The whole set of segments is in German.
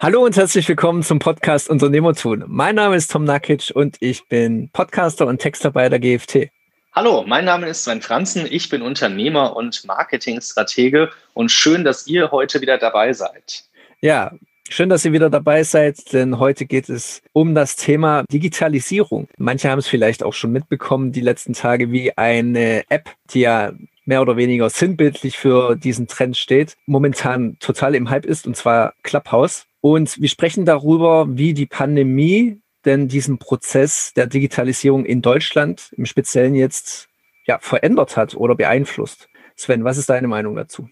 Hallo und herzlich willkommen zum Podcast Unternehmertun. Mein Name ist Tom Nakic und ich bin Podcaster und Texter bei der GFT. Hallo, mein Name ist Sven Franzen. Ich bin Unternehmer und Marketingstratege und schön, dass ihr heute wieder dabei seid. Ja, Schön, dass ihr wieder dabei seid, denn heute geht es um das Thema Digitalisierung. Manche haben es vielleicht auch schon mitbekommen, die letzten Tage, wie eine App, die ja mehr oder weniger sinnbildlich für diesen Trend steht, momentan total im Hype ist, und zwar Clubhouse. Und wir sprechen darüber, wie die Pandemie denn diesen Prozess der Digitalisierung in Deutschland im Speziellen jetzt ja, verändert hat oder beeinflusst. Sven, was ist deine Meinung dazu?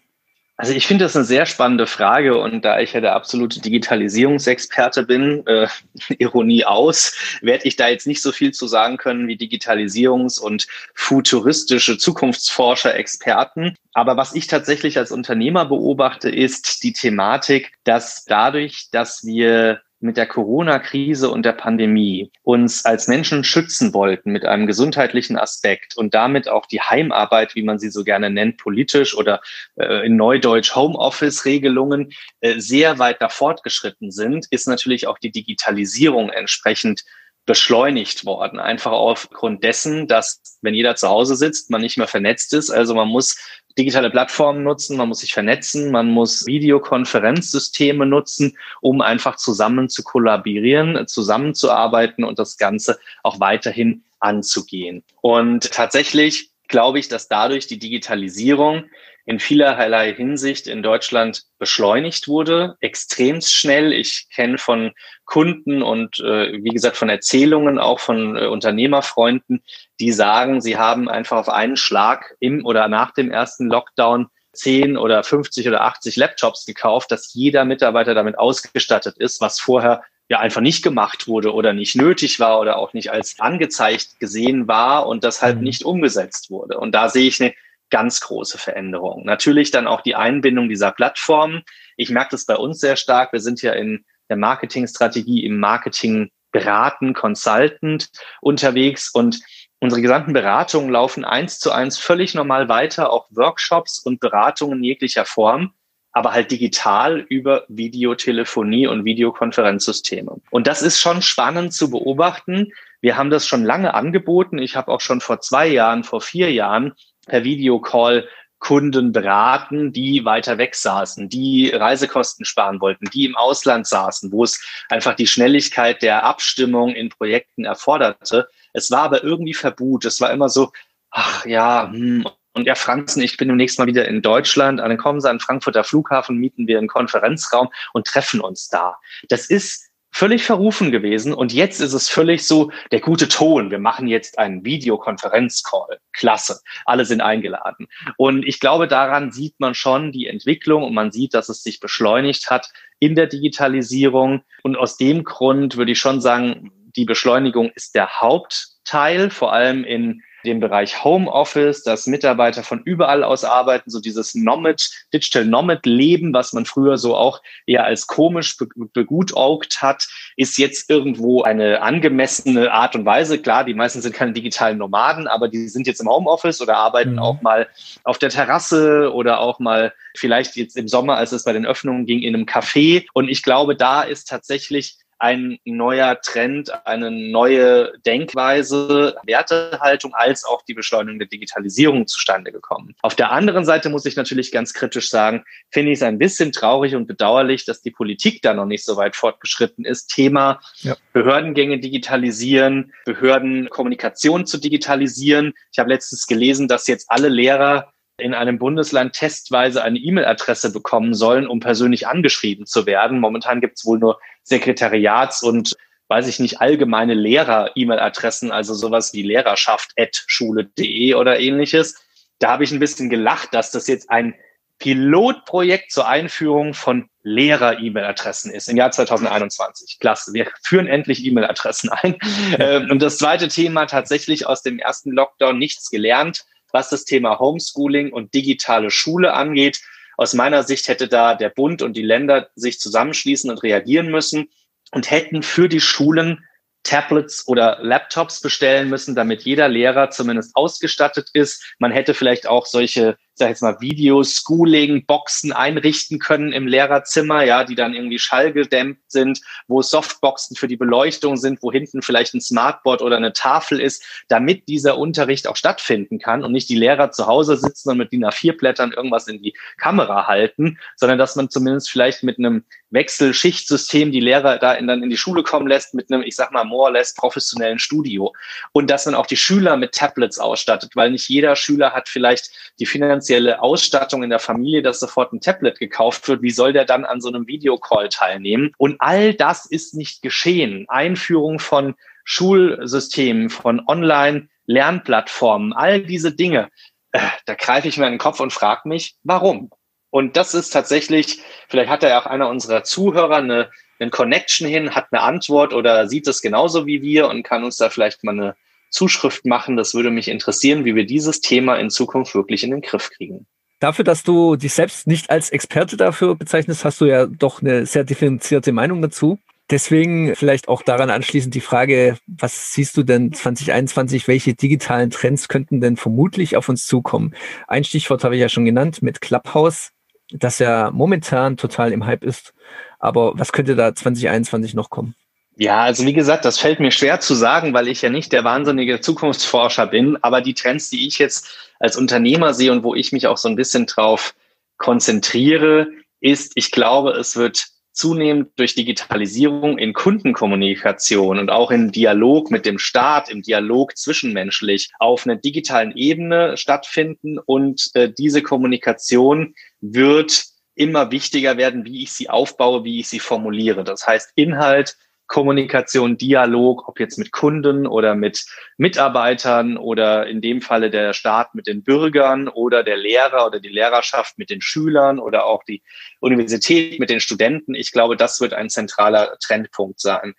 Also ich finde das eine sehr spannende Frage und da ich ja der absolute Digitalisierungsexperte bin, äh, Ironie aus, werde ich da jetzt nicht so viel zu sagen können wie Digitalisierungs- und futuristische Zukunftsforscher-Experten. Aber was ich tatsächlich als Unternehmer beobachte, ist die Thematik, dass dadurch, dass wir mit der Corona-Krise und der Pandemie uns als Menschen schützen wollten mit einem gesundheitlichen Aspekt und damit auch die Heimarbeit, wie man sie so gerne nennt, politisch oder äh, in Neudeutsch Homeoffice-Regelungen äh, sehr weit da fortgeschritten sind, ist natürlich auch die Digitalisierung entsprechend beschleunigt worden. Einfach aufgrund dessen, dass wenn jeder zu Hause sitzt, man nicht mehr vernetzt ist. Also man muss digitale Plattformen nutzen, man muss sich vernetzen, man muss Videokonferenzsysteme nutzen, um einfach zusammen zu kollaborieren, zusammenzuarbeiten und das Ganze auch weiterhin anzugehen. Und tatsächlich glaube ich, dass dadurch die Digitalisierung in vielerlei Hinsicht in Deutschland beschleunigt wurde, extremst schnell. Ich kenne von Kunden und äh, wie gesagt von Erzählungen auch von äh, Unternehmerfreunden, die sagen, sie haben einfach auf einen Schlag im oder nach dem ersten Lockdown 10 oder 50 oder 80 Laptops gekauft, dass jeder Mitarbeiter damit ausgestattet ist, was vorher ja einfach nicht gemacht wurde oder nicht nötig war oder auch nicht als angezeigt gesehen war und deshalb mhm. nicht umgesetzt wurde. Und da sehe ich eine ganz große Veränderung. Natürlich dann auch die Einbindung dieser Plattformen. Ich merke das bei uns sehr stark. Wir sind ja in der Marketingstrategie, im Marketing beraten, consultant unterwegs und unsere gesamten Beratungen laufen eins zu eins völlig normal weiter, auch Workshops und Beratungen jeglicher Form aber halt digital über Videotelefonie und Videokonferenzsysteme. Und das ist schon spannend zu beobachten. Wir haben das schon lange angeboten. Ich habe auch schon vor zwei Jahren, vor vier Jahren per Videocall Kunden beraten, die weiter weg saßen, die Reisekosten sparen wollten, die im Ausland saßen, wo es einfach die Schnelligkeit der Abstimmung in Projekten erforderte. Es war aber irgendwie Verbot. Es war immer so, ach ja, hm, und ja, Franzen, ich bin demnächst mal wieder in Deutschland. Dann kommen Sie an Frankfurter Flughafen, mieten wir einen Konferenzraum und treffen uns da. Das ist völlig verrufen gewesen. Und jetzt ist es völlig so der gute Ton. Wir machen jetzt einen Videokonferenzcall. Klasse. Alle sind eingeladen. Und ich glaube, daran sieht man schon die Entwicklung und man sieht, dass es sich beschleunigt hat in der Digitalisierung. Und aus dem Grund würde ich schon sagen, die Beschleunigung ist der Hauptteil, vor allem in dem Bereich Homeoffice, dass Mitarbeiter von überall aus arbeiten, so dieses Nomad, Digital Nomad Leben, was man früher so auch eher als komisch begutaugt hat, ist jetzt irgendwo eine angemessene Art und Weise. Klar, die meisten sind keine digitalen Nomaden, aber die sind jetzt im Homeoffice oder arbeiten mhm. auch mal auf der Terrasse oder auch mal vielleicht jetzt im Sommer, als es bei den Öffnungen ging, in einem Café. Und ich glaube, da ist tatsächlich ein neuer Trend, eine neue Denkweise, Wertehaltung als auch die Beschleunigung der Digitalisierung zustande gekommen. Auf der anderen Seite muss ich natürlich ganz kritisch sagen, finde ich es ein bisschen traurig und bedauerlich, dass die Politik da noch nicht so weit fortgeschritten ist. Thema ja. Behördengänge digitalisieren, Behördenkommunikation zu digitalisieren. Ich habe letztens gelesen, dass jetzt alle Lehrer in einem Bundesland testweise eine E-Mail-Adresse bekommen sollen, um persönlich angeschrieben zu werden. Momentan gibt es wohl nur Sekretariats- und weiß ich nicht, allgemeine Lehrer-E-Mail-Adressen, also sowas wie lehrerschaft.schule.de oder ähnliches. Da habe ich ein bisschen gelacht, dass das jetzt ein Pilotprojekt zur Einführung von Lehrer-E-Mail-Adressen ist im Jahr 2021. Klasse, wir führen endlich E-Mail-Adressen ein. Ähm, und das zweite Thema tatsächlich aus dem ersten Lockdown nichts gelernt was das Thema Homeschooling und digitale Schule angeht. Aus meiner Sicht hätte da der Bund und die Länder sich zusammenschließen und reagieren müssen und hätten für die Schulen Tablets oder Laptops bestellen müssen, damit jeder Lehrer zumindest ausgestattet ist. Man hätte vielleicht auch solche sag jetzt mal, Video-Schooling, Boxen einrichten können im Lehrerzimmer, ja, die dann irgendwie schallgedämmt sind, wo Softboxen für die Beleuchtung sind, wo hinten vielleicht ein Smartboard oder eine Tafel ist, damit dieser Unterricht auch stattfinden kann und nicht die Lehrer zu Hause sitzen und mit DIN A4-Blättern irgendwas in die Kamera halten, sondern dass man zumindest vielleicht mit einem Wechselschichtsystem die Lehrer da in, dann in die Schule kommen lässt mit einem, ich sag mal, more or less professionellen Studio. Und dass man auch die Schüler mit Tablets ausstattet, weil nicht jeder Schüler hat vielleicht die finanzielle Ausstattung in der Familie, dass sofort ein Tablet gekauft wird. Wie soll der dann an so einem Videocall teilnehmen? Und all das ist nicht geschehen. Einführung von Schulsystemen, von Online-Lernplattformen, all diese Dinge. Äh, da greife ich mir in den Kopf und frage mich, warum? Und das ist tatsächlich, vielleicht hat ja auch einer unserer Zuhörer eine, eine Connection hin, hat eine Antwort oder sieht es genauso wie wir und kann uns da vielleicht mal eine Zuschrift machen. Das würde mich interessieren, wie wir dieses Thema in Zukunft wirklich in den Griff kriegen. Dafür, dass du dich selbst nicht als Experte dafür bezeichnest, hast du ja doch eine sehr differenzierte Meinung dazu. Deswegen vielleicht auch daran anschließend die Frage, was siehst du denn 2021, welche digitalen Trends könnten denn vermutlich auf uns zukommen? Ein Stichwort habe ich ja schon genannt mit Clubhouse das ja momentan total im Hype ist. Aber was könnte da 2021 noch kommen? Ja, also wie gesagt, das fällt mir schwer zu sagen, weil ich ja nicht der wahnsinnige Zukunftsforscher bin. Aber die Trends, die ich jetzt als Unternehmer sehe und wo ich mich auch so ein bisschen drauf konzentriere, ist, ich glaube, es wird zunehmend durch Digitalisierung in Kundenkommunikation und auch im Dialog mit dem Staat, im Dialog zwischenmenschlich auf einer digitalen Ebene stattfinden. Und äh, diese Kommunikation wird immer wichtiger werden, wie ich sie aufbaue, wie ich sie formuliere. Das heißt, Inhalt Kommunikation, Dialog, ob jetzt mit Kunden oder mit Mitarbeitern oder in dem Falle der Staat mit den Bürgern oder der Lehrer oder die Lehrerschaft mit den Schülern oder auch die Universität mit den Studenten. Ich glaube, das wird ein zentraler Trendpunkt sein.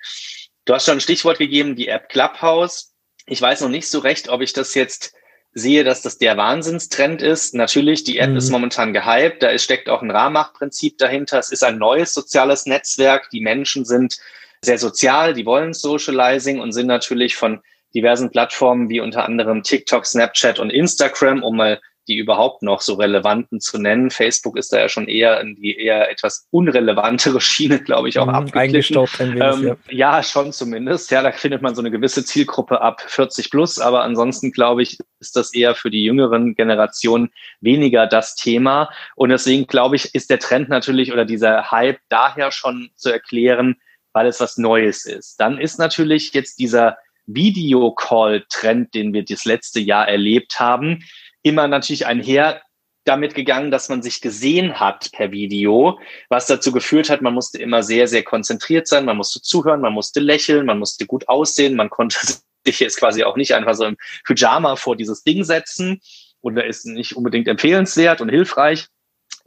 Du hast schon ein Stichwort gegeben, die App Clubhouse. Ich weiß noch nicht so recht, ob ich das jetzt sehe, dass das der Wahnsinnstrend ist. Natürlich, die App mhm. ist momentan gehypt. Da steckt auch ein Rahmach-Prinzip dahinter. Es ist ein neues soziales Netzwerk. Die Menschen sind sehr sozial, die wollen Socializing und sind natürlich von diversen Plattformen wie unter anderem TikTok, Snapchat und Instagram, um mal die überhaupt noch so relevanten zu nennen. Facebook ist da ja schon eher in die eher etwas unrelevantere Schiene, glaube ich, auch mhm, eingestaubt. Ein wenig, ähm, ja. ja, schon zumindest. Ja, da findet man so eine gewisse Zielgruppe ab 40 plus, aber ansonsten glaube ich, ist das eher für die jüngeren Generationen weniger das Thema. Und deswegen glaube ich, ist der Trend natürlich oder dieser Hype daher schon zu erklären, weil es was Neues ist. Dann ist natürlich jetzt dieser Videocall-Trend, den wir das letzte Jahr erlebt haben, immer natürlich einher damit gegangen, dass man sich gesehen hat per Video, was dazu geführt hat, man musste immer sehr, sehr konzentriert sein, man musste zuhören, man musste lächeln, man musste gut aussehen, man konnte sich jetzt quasi auch nicht einfach so im Pyjama vor dieses Ding setzen und da ist nicht unbedingt empfehlenswert und hilfreich.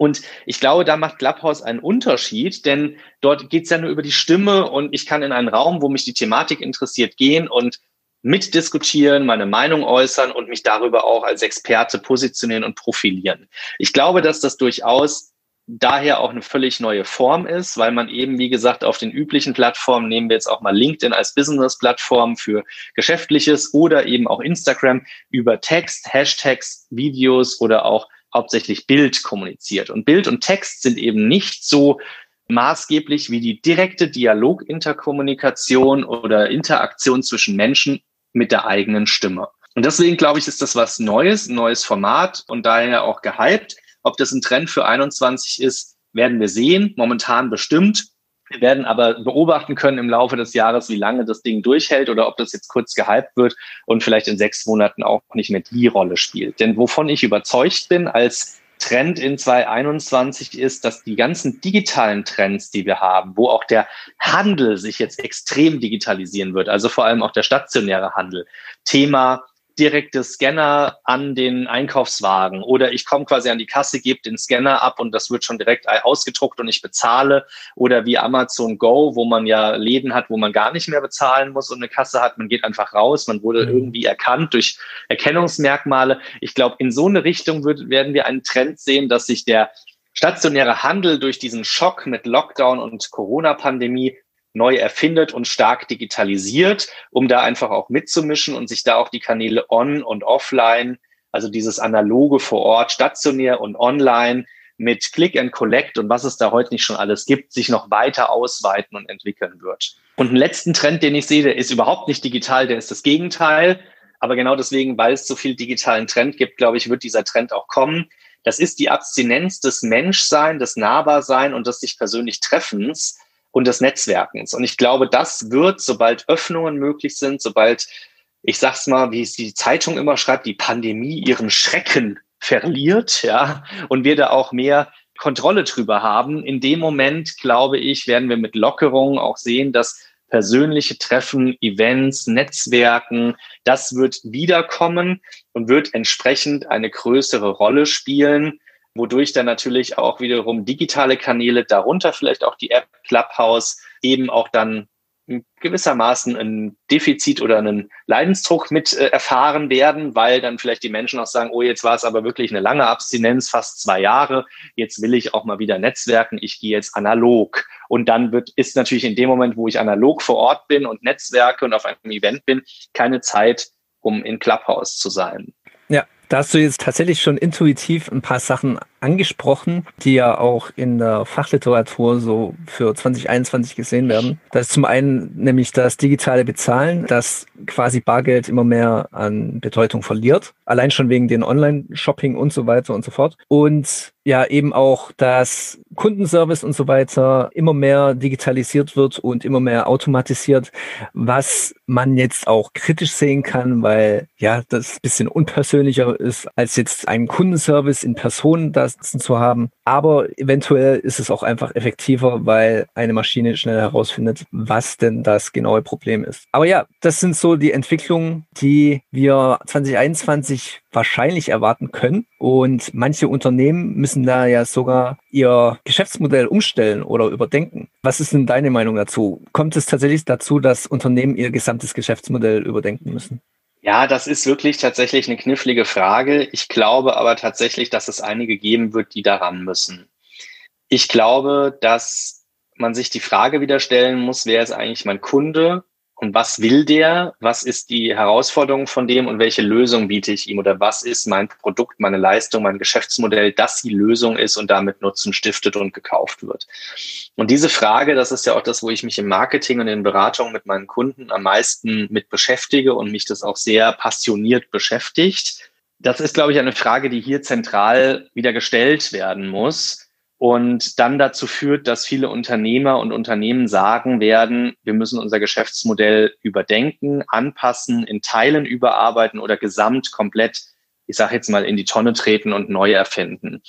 Und ich glaube, da macht Clubhouse einen Unterschied, denn dort geht es ja nur über die Stimme und ich kann in einen Raum, wo mich die Thematik interessiert, gehen und mitdiskutieren, meine Meinung äußern und mich darüber auch als Experte positionieren und profilieren. Ich glaube, dass das durchaus daher auch eine völlig neue Form ist, weil man eben, wie gesagt, auf den üblichen Plattformen, nehmen wir jetzt auch mal LinkedIn als Business-Plattform für Geschäftliches oder eben auch Instagram über Text, Hashtags, Videos oder auch hauptsächlich Bild kommuniziert. Und Bild und Text sind eben nicht so maßgeblich wie die direkte Dialoginterkommunikation oder Interaktion zwischen Menschen mit der eigenen Stimme. Und deswegen glaube ich, ist das was Neues, ein neues Format und daher auch gehypt. Ob das ein Trend für 21 ist, werden wir sehen. Momentan bestimmt. Wir werden aber beobachten können im Laufe des Jahres, wie lange das Ding durchhält oder ob das jetzt kurz gehypt wird und vielleicht in sechs Monaten auch nicht mehr die Rolle spielt. Denn wovon ich überzeugt bin als Trend in 2021 ist, dass die ganzen digitalen Trends, die wir haben, wo auch der Handel sich jetzt extrem digitalisieren wird, also vor allem auch der stationäre Handel, Thema direkte Scanner an den Einkaufswagen oder ich komme quasi an die Kasse, gebe den Scanner ab und das wird schon direkt ausgedruckt und ich bezahle oder wie Amazon Go, wo man ja Läden hat, wo man gar nicht mehr bezahlen muss und eine Kasse hat, man geht einfach raus, man wurde mhm. irgendwie erkannt durch Erkennungsmerkmale. Ich glaube, in so eine Richtung wird, werden wir einen Trend sehen, dass sich der stationäre Handel durch diesen Schock mit Lockdown und Corona-Pandemie neu erfindet und stark digitalisiert, um da einfach auch mitzumischen und sich da auch die Kanäle on und offline also dieses analoge vor Ort, stationär und online mit Click and Collect und was es da heute nicht schon alles gibt, sich noch weiter ausweiten und entwickeln wird. Und einen letzten Trend, den ich sehe, der ist überhaupt nicht digital, der ist das Gegenteil. Aber genau deswegen, weil es so viel digitalen Trend gibt, glaube ich, wird dieser Trend auch kommen. Das ist die Abstinenz des Menschsein, des Nahbarsein und des sich persönlich Treffens und des Netzwerkens. Und ich glaube, das wird, sobald Öffnungen möglich sind, sobald, ich sag's mal, wie es die Zeitung immer schreibt, die Pandemie ihren Schrecken verliert, ja, und wir da auch mehr Kontrolle drüber haben. In dem Moment, glaube ich, werden wir mit Lockerung auch sehen, dass persönliche Treffen, Events, Netzwerken, das wird wiederkommen und wird entsprechend eine größere Rolle spielen, wodurch dann natürlich auch wiederum digitale Kanäle, darunter vielleicht auch die App Clubhouse, eben auch dann gewissermaßen ein Defizit oder einen Leidensdruck mit äh, erfahren werden, weil dann vielleicht die Menschen auch sagen, oh, jetzt war es aber wirklich eine lange Abstinenz, fast zwei Jahre, jetzt will ich auch mal wieder netzwerken, ich gehe jetzt analog. Und dann wird, ist natürlich in dem Moment, wo ich analog vor Ort bin und netzwerke und auf einem Event bin, keine Zeit, um in Clubhouse zu sein. Da hast du jetzt tatsächlich schon intuitiv ein paar Sachen angesprochen, die ja auch in der Fachliteratur so für 2021 gesehen werden. Das ist zum einen nämlich das digitale Bezahlen, das quasi Bargeld immer mehr an Bedeutung verliert. Allein schon wegen den Online-Shopping und so weiter und so fort. Und ja, eben auch, dass Kundenservice und so weiter immer mehr digitalisiert wird und immer mehr automatisiert, was man jetzt auch kritisch sehen kann, weil ja, das bisschen unpersönlicher ist als jetzt ein Kundenservice in Person, das Lasten zu haben. Aber eventuell ist es auch einfach effektiver, weil eine Maschine schnell herausfindet, was denn das genaue Problem ist. Aber ja, das sind so die Entwicklungen, die wir 2021 wahrscheinlich erwarten können. Und manche Unternehmen müssen da ja sogar ihr Geschäftsmodell umstellen oder überdenken. Was ist denn deine Meinung dazu? Kommt es tatsächlich dazu, dass Unternehmen ihr gesamtes Geschäftsmodell überdenken müssen? Ja, das ist wirklich tatsächlich eine knifflige Frage. Ich glaube aber tatsächlich, dass es einige geben wird, die daran müssen. Ich glaube, dass man sich die Frage wieder stellen muss, wer ist eigentlich mein Kunde und was will der? Was ist die Herausforderung von dem und welche Lösung biete ich ihm? Oder was ist mein Produkt, meine Leistung, mein Geschäftsmodell, dass die Lösung ist und damit Nutzen stiftet und gekauft wird? Und diese Frage, das ist ja auch das, wo ich mich im Marketing und in Beratungen mit meinen Kunden am meisten mit beschäftige und mich das auch sehr passioniert beschäftigt. Das ist, glaube ich, eine Frage, die hier zentral wieder gestellt werden muss und dann dazu führt, dass viele Unternehmer und Unternehmen sagen werden, wir müssen unser Geschäftsmodell überdenken, anpassen, in Teilen überarbeiten oder gesamt komplett, ich sage jetzt mal, in die Tonne treten und neu erfinden.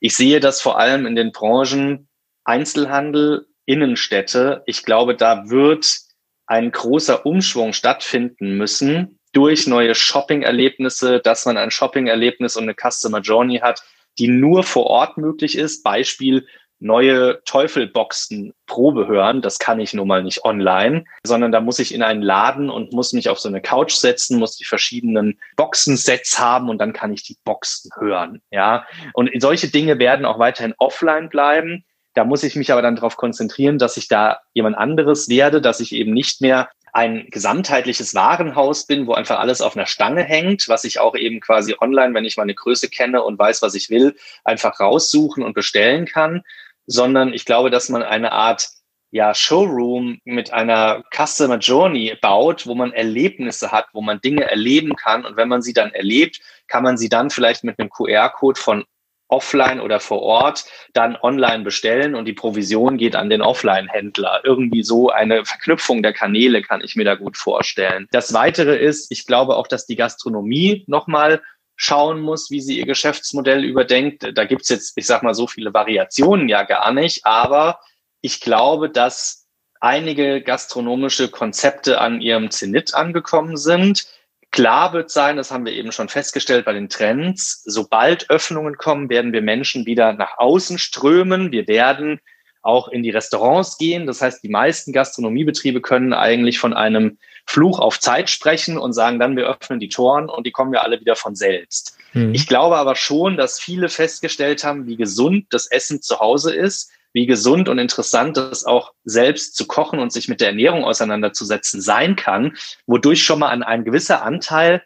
Ich sehe das vor allem in den Branchen Einzelhandel, Innenstädte. Ich glaube, da wird ein großer Umschwung stattfinden müssen durch neue Shopping-Erlebnisse, dass man ein Shopping-Erlebnis und eine Customer Journey hat, die nur vor Ort möglich ist. Beispiel neue Teufelboxen Probe hören. Das kann ich nun mal nicht online, sondern da muss ich in einen Laden und muss mich auf so eine Couch setzen, muss die verschiedenen Boxensets haben und dann kann ich die Boxen hören. Ja, und solche Dinge werden auch weiterhin offline bleiben. Da muss ich mich aber dann darauf konzentrieren, dass ich da jemand anderes werde, dass ich eben nicht mehr ein gesamtheitliches Warenhaus bin, wo einfach alles auf einer Stange hängt, was ich auch eben quasi online, wenn ich meine Größe kenne und weiß, was ich will, einfach raussuchen und bestellen kann, sondern ich glaube, dass man eine Art ja, Showroom mit einer Customer Journey baut, wo man Erlebnisse hat, wo man Dinge erleben kann. Und wenn man sie dann erlebt, kann man sie dann vielleicht mit einem QR-Code von offline oder vor Ort dann online bestellen und die Provision geht an den Offline-Händler. Irgendwie so eine Verknüpfung der Kanäle kann ich mir da gut vorstellen. Das weitere ist, ich glaube auch, dass die Gastronomie nochmal schauen muss, wie sie ihr Geschäftsmodell überdenkt. Da gibt's jetzt, ich sag mal, so viele Variationen ja gar nicht, aber ich glaube, dass einige gastronomische Konzepte an ihrem Zenit angekommen sind Klar wird sein, das haben wir eben schon festgestellt bei den Trends, sobald Öffnungen kommen, werden wir Menschen wieder nach außen strömen. Wir werden auch in die Restaurants gehen. Das heißt, die meisten Gastronomiebetriebe können eigentlich von einem Fluch auf Zeit sprechen und sagen dann, wir öffnen die Toren und die kommen ja alle wieder von selbst. Mhm. Ich glaube aber schon, dass viele festgestellt haben, wie gesund das Essen zu Hause ist wie gesund und interessant es auch selbst zu kochen und sich mit der Ernährung auseinanderzusetzen sein kann, wodurch schon mal an ein gewisser Anteil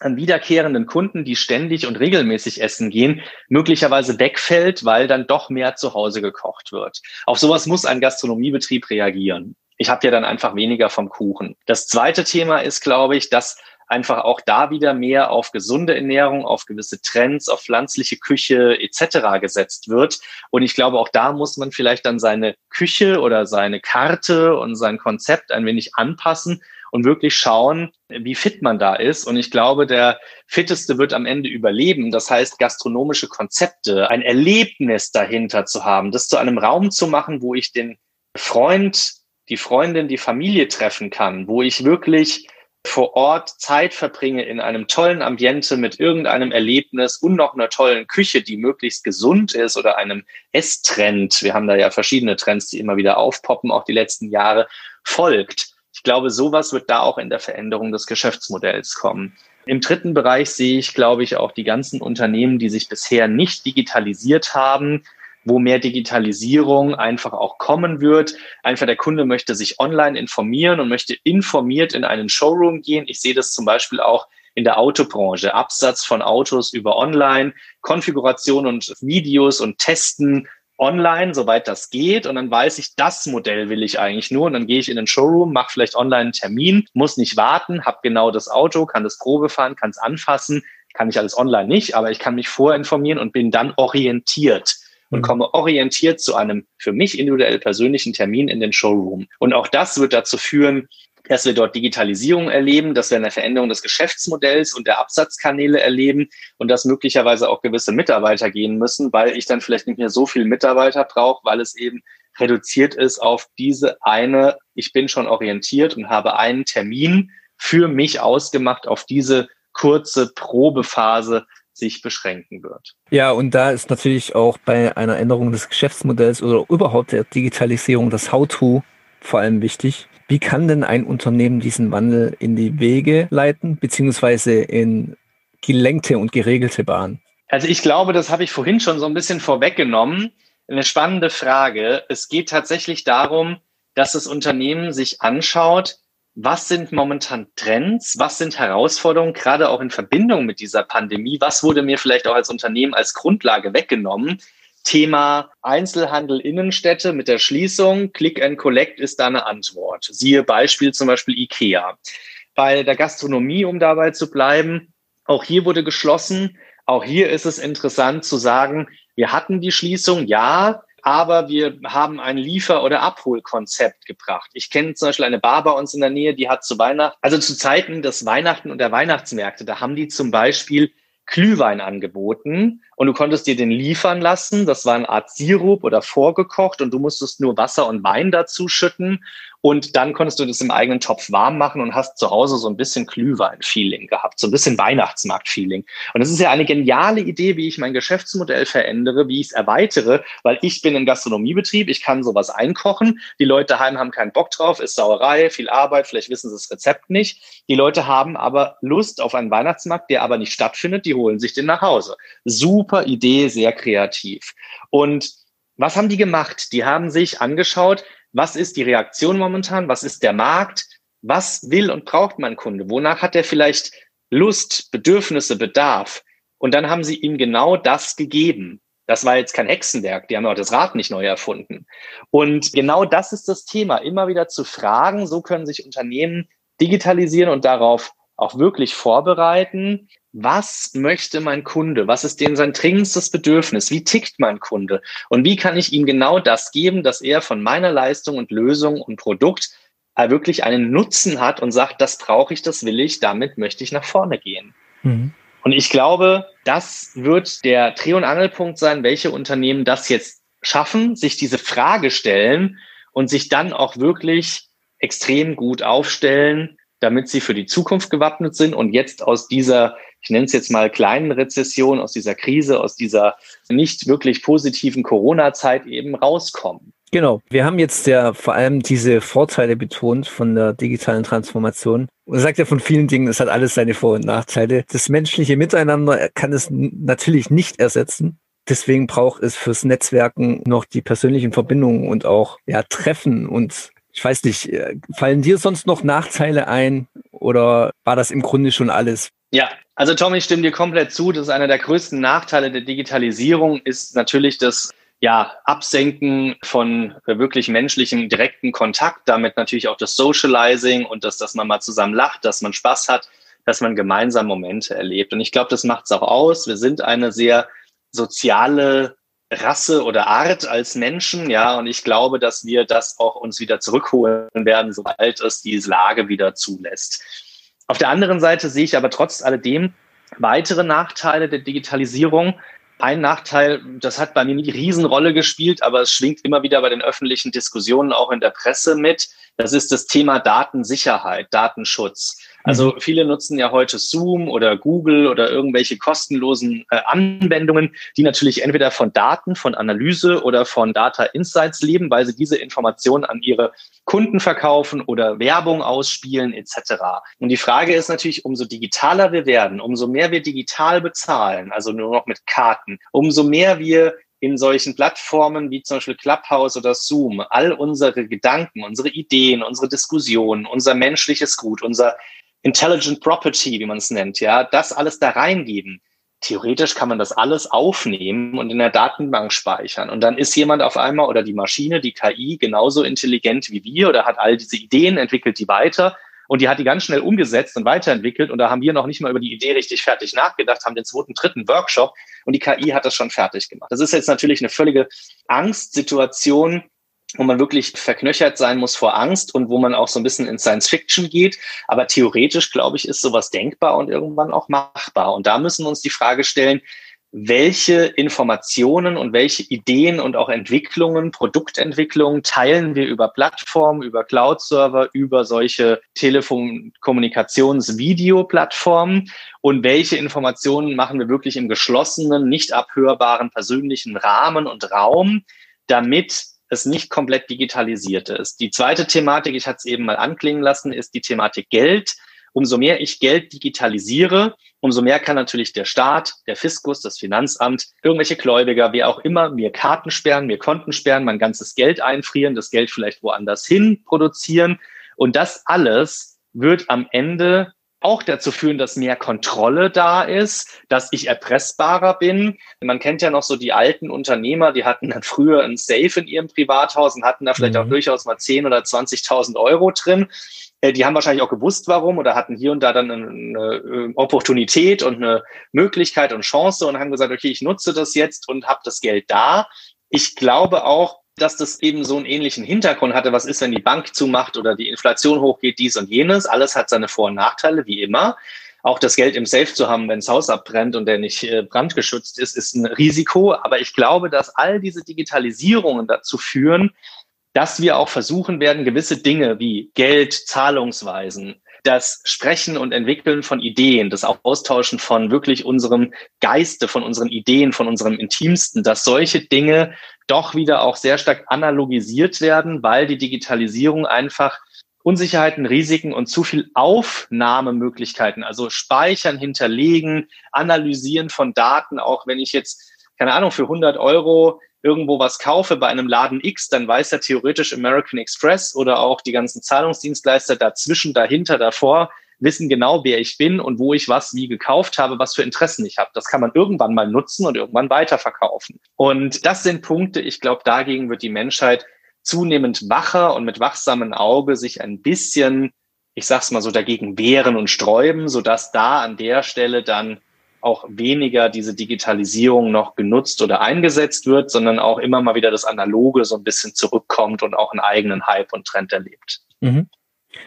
an wiederkehrenden Kunden, die ständig und regelmäßig essen gehen, möglicherweise wegfällt, weil dann doch mehr zu Hause gekocht wird. Auf sowas muss ein Gastronomiebetrieb reagieren. Ich habe ja dann einfach weniger vom Kuchen. Das zweite Thema ist, glaube ich, dass einfach auch da wieder mehr auf gesunde Ernährung, auf gewisse Trends, auf pflanzliche Küche etc. gesetzt wird. Und ich glaube, auch da muss man vielleicht dann seine Küche oder seine Karte und sein Konzept ein wenig anpassen und wirklich schauen, wie fit man da ist. Und ich glaube, der fitteste wird am Ende überleben. Das heißt, gastronomische Konzepte, ein Erlebnis dahinter zu haben, das zu einem Raum zu machen, wo ich den Freund, die Freundin, die Familie treffen kann, wo ich wirklich vor Ort Zeit verbringe in einem tollen Ambiente mit irgendeinem Erlebnis und noch einer tollen Küche, die möglichst gesund ist oder einem Esstrend, wir haben da ja verschiedene Trends, die immer wieder aufpoppen, auch die letzten Jahre, folgt. Ich glaube, sowas wird da auch in der Veränderung des Geschäftsmodells kommen. Im dritten Bereich sehe ich, glaube ich, auch die ganzen Unternehmen, die sich bisher nicht digitalisiert haben, wo mehr Digitalisierung einfach auch kommen wird. Einfach der Kunde möchte sich online informieren und möchte informiert in einen Showroom gehen. Ich sehe das zum Beispiel auch in der Autobranche. Absatz von Autos über Online, Konfiguration und Videos und Testen online, soweit das geht. Und dann weiß ich, das Modell will ich eigentlich nur. Und dann gehe ich in den Showroom, mache vielleicht online einen Termin, muss nicht warten, habe genau das Auto, kann das Probe fahren, kann es anfassen. Kann ich alles online nicht, aber ich kann mich vorinformieren und bin dann orientiert und mhm. komme orientiert zu einem für mich individuell persönlichen Termin in den Showroom. Und auch das wird dazu führen, dass wir dort Digitalisierung erleben, dass wir eine Veränderung des Geschäftsmodells und der Absatzkanäle erleben und dass möglicherweise auch gewisse Mitarbeiter gehen müssen, weil ich dann vielleicht nicht mehr so viel Mitarbeiter brauche, weil es eben reduziert ist auf diese eine, ich bin schon orientiert und habe einen Termin für mich ausgemacht auf diese kurze Probephase sich beschränken wird. Ja, und da ist natürlich auch bei einer Änderung des Geschäftsmodells oder überhaupt der Digitalisierung das How-to vor allem wichtig. Wie kann denn ein Unternehmen diesen Wandel in die Wege leiten, beziehungsweise in gelenkte und geregelte Bahnen? Also ich glaube, das habe ich vorhin schon so ein bisschen vorweggenommen. Eine spannende Frage. Es geht tatsächlich darum, dass das Unternehmen sich anschaut, was sind momentan Trends? Was sind Herausforderungen, gerade auch in Verbindung mit dieser Pandemie? Was wurde mir vielleicht auch als Unternehmen als Grundlage weggenommen? Thema Einzelhandel Innenstädte mit der Schließung, Click and Collect ist da eine Antwort. Siehe Beispiel zum Beispiel IKEA. Bei der Gastronomie, um dabei zu bleiben, auch hier wurde geschlossen. Auch hier ist es interessant zu sagen, wir hatten die Schließung, ja, aber wir haben ein Liefer- oder Abholkonzept gebracht. Ich kenne zum Beispiel eine Bar bei uns in der Nähe, die hat zu Weihnachten, also zu Zeiten des Weihnachten und der Weihnachtsmärkte, da haben die zum Beispiel Glühwein angeboten und du konntest dir den liefern lassen. Das war eine Art Sirup oder vorgekocht und du musstest nur Wasser und Wein dazu schütten und dann konntest du das im eigenen Topf warm machen und hast zu Hause so ein bisschen Glühwein-Feeling gehabt, so ein bisschen Weihnachtsmarkt-Feeling. Und das ist ja eine geniale Idee, wie ich mein Geschäftsmodell verändere, wie ich es erweitere, weil ich bin ein Gastronomiebetrieb, ich kann sowas einkochen. Die Leute daheim haben keinen Bock drauf, ist Sauerei, viel Arbeit, vielleicht wissen sie das Rezept nicht. Die Leute haben aber Lust auf einen Weihnachtsmarkt, der aber nicht stattfindet, die holen sich den nach Hause. Super Idee, sehr kreativ. Und was haben die gemacht? Die haben sich angeschaut, was ist die Reaktion momentan, was ist der Markt, was will und braucht mein Kunde, wonach hat er vielleicht Lust, Bedürfnisse, Bedarf. Und dann haben sie ihm genau das gegeben. Das war jetzt kein Hexenwerk, die haben auch das Rad nicht neu erfunden. Und genau das ist das Thema, immer wieder zu fragen, so können sich Unternehmen digitalisieren und darauf auch wirklich vorbereiten, was möchte mein Kunde? Was ist denn sein dringendstes Bedürfnis? Wie tickt mein Kunde? Und wie kann ich ihm genau das geben, dass er von meiner Leistung und Lösung und Produkt wirklich einen Nutzen hat und sagt, das brauche ich, das will ich, damit möchte ich nach vorne gehen. Mhm. Und ich glaube, das wird der Dreh- und Angelpunkt sein, welche Unternehmen das jetzt schaffen, sich diese Frage stellen und sich dann auch wirklich extrem gut aufstellen, damit sie für die Zukunft gewappnet sind und jetzt aus dieser ich nenne es jetzt mal kleinen Rezession, aus dieser Krise, aus dieser nicht wirklich positiven Corona-Zeit eben rauskommen. Genau. Wir haben jetzt ja vor allem diese Vorteile betont von der digitalen Transformation. Man sagt ja von vielen Dingen, es hat alles seine Vor- und Nachteile. Das menschliche Miteinander kann es natürlich nicht ersetzen. Deswegen braucht es fürs Netzwerken noch die persönlichen Verbindungen und auch ja, Treffen und ich weiß nicht, äh, fallen dir sonst noch Nachteile ein oder war das im Grunde schon alles? Ja, Also Tom, ich stimme dir komplett zu. Das ist einer der größten Nachteile der Digitalisierung, ist natürlich das ja, Absenken von wirklich menschlichem direkten Kontakt, damit natürlich auch das Socializing und das, dass man mal zusammen lacht, dass man Spaß hat, dass man gemeinsam Momente erlebt. Und ich glaube, das macht es auch aus. Wir sind eine sehr soziale Rasse oder Art als Menschen, ja, und ich glaube, dass wir das auch uns wieder zurückholen werden, sobald es diese Lage wieder zulässt. Auf der anderen Seite sehe ich aber trotz alledem weitere Nachteile der Digitalisierung. Ein Nachteil, das hat bei mir nie Riesenrolle gespielt, aber es schwingt immer wieder bei den öffentlichen Diskussionen auch in der Presse mit. Das ist das Thema Datensicherheit, Datenschutz. Also mhm. viele nutzen ja heute Zoom oder Google oder irgendwelche kostenlosen äh, Anwendungen, die natürlich entweder von Daten, von Analyse oder von Data Insights leben, weil sie diese Informationen an ihre Kunden verkaufen oder Werbung ausspielen etc. Und die Frage ist natürlich, umso digitaler wir werden, umso mehr wir digital bezahlen, also nur noch mit Karten, umso mehr wir in solchen Plattformen wie zum Beispiel Clubhouse oder Zoom all unsere Gedanken, unsere Ideen, unsere Diskussionen, unser menschliches Gut, unser Intelligent Property, wie man es nennt, ja, das alles da reingeben. Theoretisch kann man das alles aufnehmen und in der Datenbank speichern. Und dann ist jemand auf einmal oder die Maschine, die KI, genauso intelligent wie wir oder hat all diese Ideen, entwickelt die weiter und die hat die ganz schnell umgesetzt und weiterentwickelt. Und da haben wir noch nicht mal über die Idee richtig fertig nachgedacht, haben den zweiten, dritten Workshop und die KI hat das schon fertig gemacht. Das ist jetzt natürlich eine völlige Angstsituation, wo man wirklich verknöchert sein muss vor Angst und wo man auch so ein bisschen in Science Fiction geht. Aber theoretisch, glaube ich, ist sowas denkbar und irgendwann auch machbar. Und da müssen wir uns die Frage stellen, welche Informationen und welche Ideen und auch Entwicklungen, Produktentwicklungen teilen wir über Plattformen, über Cloud-Server, über solche Telekommunikations-Video-Plattformen und welche Informationen machen wir wirklich im geschlossenen, nicht abhörbaren persönlichen Rahmen und Raum, damit es nicht komplett digitalisiert ist. Die zweite Thematik, ich hatte es eben mal anklingen lassen, ist die Thematik Geld. Umso mehr ich Geld digitalisiere, umso mehr kann natürlich der Staat, der Fiskus, das Finanzamt, irgendwelche Gläubiger, wer auch immer, mir Karten sperren, mir Konten sperren, mein ganzes Geld einfrieren, das Geld vielleicht woanders hin produzieren. Und das alles wird am Ende auch dazu führen, dass mehr Kontrolle da ist, dass ich erpressbarer bin. Man kennt ja noch so die alten Unternehmer, die hatten dann früher ein Safe in ihrem Privathaus und hatten da vielleicht mhm. auch durchaus mal 10 oder 20.000 Euro drin. Äh, die haben wahrscheinlich auch gewusst, warum oder hatten hier und da dann eine äh, Opportunität und eine Möglichkeit und Chance und haben gesagt, okay, ich nutze das jetzt und habe das Geld da. Ich glaube auch, dass das eben so einen ähnlichen Hintergrund hatte. Was ist, wenn die Bank zumacht oder die Inflation hochgeht, dies und jenes? Alles hat seine Vor- und Nachteile, wie immer. Auch das Geld im Safe zu haben, wenn das Haus abbrennt und der nicht äh, brandgeschützt ist, ist ein Risiko. Aber ich glaube, dass all diese Digitalisierungen dazu führen, dass wir auch versuchen werden, gewisse Dinge wie Geld, Zahlungsweisen, das Sprechen und Entwickeln von Ideen, das Austauschen von wirklich unserem Geiste, von unseren Ideen, von unserem Intimsten, dass solche Dinge doch wieder auch sehr stark analogisiert werden, weil die Digitalisierung einfach Unsicherheiten, Risiken und zu viel Aufnahmemöglichkeiten, also Speichern, Hinterlegen, Analysieren von Daten, auch wenn ich jetzt, keine Ahnung, für 100 Euro irgendwo was kaufe bei einem Laden X, dann weiß ja theoretisch American Express oder auch die ganzen Zahlungsdienstleister dazwischen, dahinter, davor, wissen genau, wer ich bin und wo ich was wie gekauft habe, was für Interessen ich habe. Das kann man irgendwann mal nutzen und irgendwann weiterverkaufen. Und das sind Punkte, ich glaube, dagegen wird die Menschheit zunehmend wacher und mit wachsamem Auge sich ein bisschen, ich sag's mal so, dagegen wehren und sträuben, sodass da an der Stelle dann auch weniger diese Digitalisierung noch genutzt oder eingesetzt wird, sondern auch immer mal wieder das Analoge so ein bisschen zurückkommt und auch einen eigenen Hype und Trend erlebt. Mhm.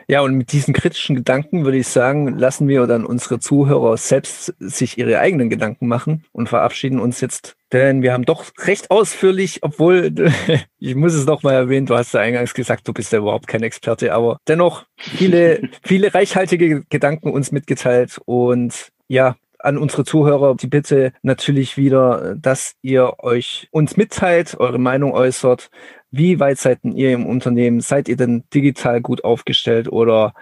Ja, und mit diesen kritischen Gedanken würde ich sagen, lassen wir dann unsere Zuhörer selbst sich ihre eigenen Gedanken machen und verabschieden uns jetzt, denn wir haben doch recht ausführlich, obwohl, ich muss es noch mal erwähnen, du hast ja eingangs gesagt, du bist ja überhaupt kein Experte, aber dennoch viele, viele reichhaltige Gedanken uns mitgeteilt und ja, an unsere Zuhörer die Bitte natürlich wieder, dass ihr euch uns mitteilt, eure Meinung äußert. Wie weit seid ihr im Unternehmen? Seid ihr denn digital gut aufgestellt oder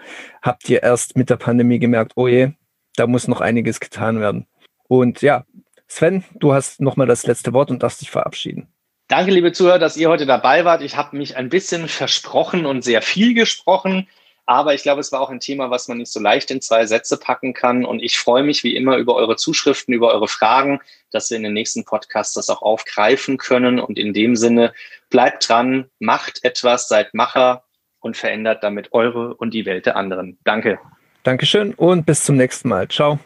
habt ihr erst mit der Pandemie gemerkt, oh je, da muss noch einiges getan werden? Und ja, Sven, du hast nochmal das letzte Wort und darfst dich verabschieden. Danke, liebe Zuhörer, dass ihr heute dabei wart. Ich habe mich ein bisschen versprochen und sehr viel gesprochen. Aber ich glaube, es war auch ein Thema, was man nicht so leicht in zwei Sätze packen kann. Und ich freue mich wie immer über eure Zuschriften, über eure Fragen, dass wir in den nächsten Podcasts das auch aufgreifen können. Und in dem Sinne, bleibt dran, macht etwas, seid Macher und verändert damit eure und die Welt der anderen. Danke. Dankeschön und bis zum nächsten Mal. Ciao.